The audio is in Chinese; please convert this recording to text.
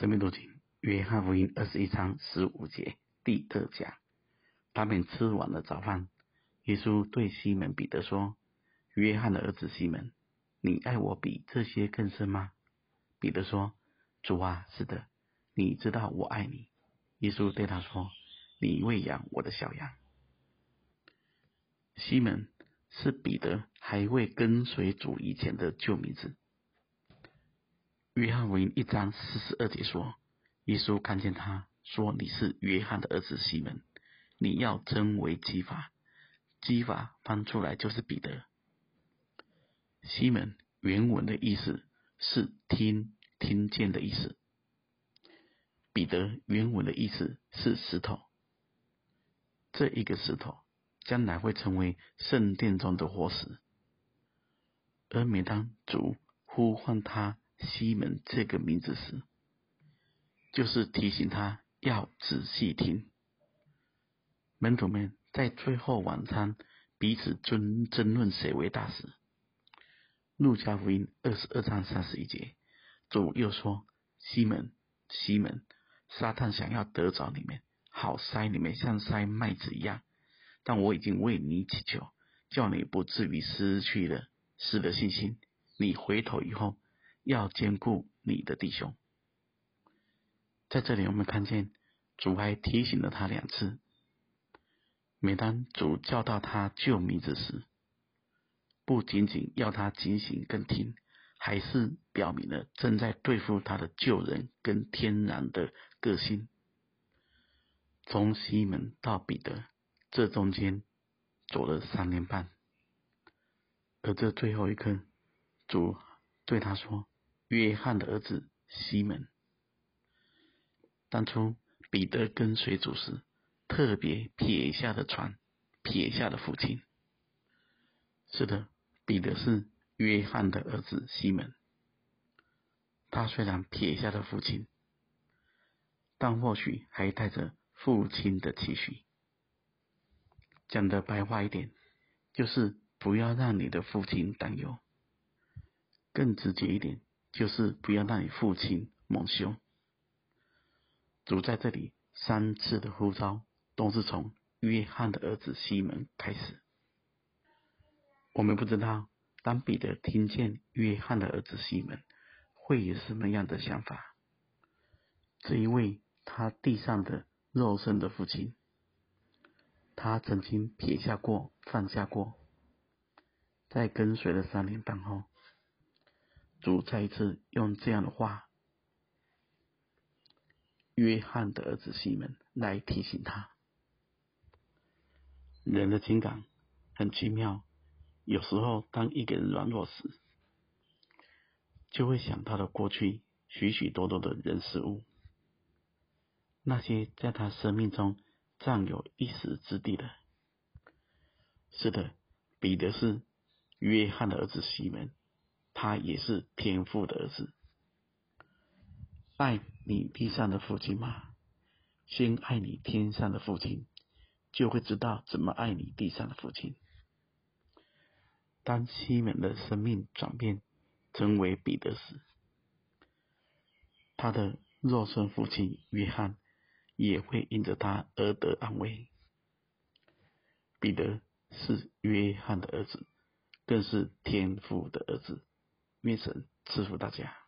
生命读经，约翰福音二十一章十五节第二讲。他们吃完了早饭，耶稣对西门彼得说：“约翰的儿子西门，你爱我比这些更深吗？”彼得说：“主啊，是的，你知道我爱你。”耶稣对他说：“你喂养我的小羊。”西门是彼得还未跟随主以前的旧名字。约翰福音一章四十二节说：“耶稣看见他，说：‘你是约翰的儿子西门，你要称为基法。’基法翻出来就是彼得。西门原文的意思是听、听见的意思。彼得原文的意思是石头。这一个石头将来会成为圣殿中的活石。而每当主呼唤他。”西门这个名字时，就是提醒他要仔细听。门徒们在最后晚餐彼此争争论谁为大时，路加福音二十二章三十一节，主又说：“西门，西门，撒旦想要得着你们，好筛你们像筛麦子一样，但我已经为你祈求，叫你不至于失去了失了信心。你回头以后。”要兼顾你的弟兄。在这里，我们看见主还提醒了他两次。每当主叫到他救名字时，不仅仅要他警醒跟听，还是表明了正在对付他的旧人跟天然的个性。从西门到彼得，这中间走了三年半，而这最后一刻，主对他说。约翰的儿子西门，当初彼得跟随主时，特别撇下的船，撇下的父亲。是的，彼得是约翰的儿子西门。他虽然撇下了父亲，但或许还带着父亲的期许。讲的白话一点，就是不要让你的父亲担忧。更直接一点。就是不要让你父亲蒙羞。主在这里三次的呼召，都是从约翰的儿子西门开始。我们不知道，当彼得听见约翰的儿子西门，会有什么样的想法？这一位他地上的肉身的父亲，他曾经撇下过、放下过，在跟随了三年半后。主再一次用这样的话，约翰的儿子西门来提醒他：人的情感很奇妙，有时候当一个人软弱时，就会想到了过去许许多多的人事物，那些在他生命中占有一席之地的。是的，彼得是约翰的儿子西门。他也是天父的儿子，爱你地上的父亲吗？先爱你天上的父亲，就会知道怎么爱你地上的父亲。当西门的生命转变成为彼得时，他的肉身父亲约翰也会因着他而得安慰。彼得是约翰的儿子，更是天父的儿子。面神赐福大家。